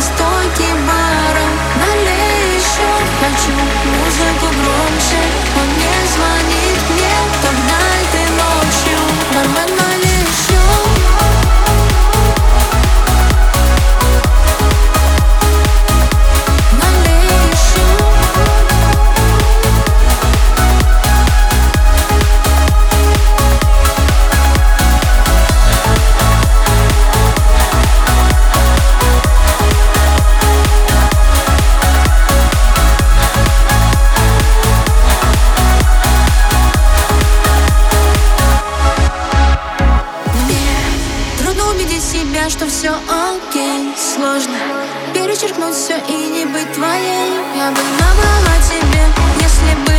стойки бара Налей еще, хочу все окей Сложно перечеркнуть все и не быть твоей. Я бы набрала тебе, если бы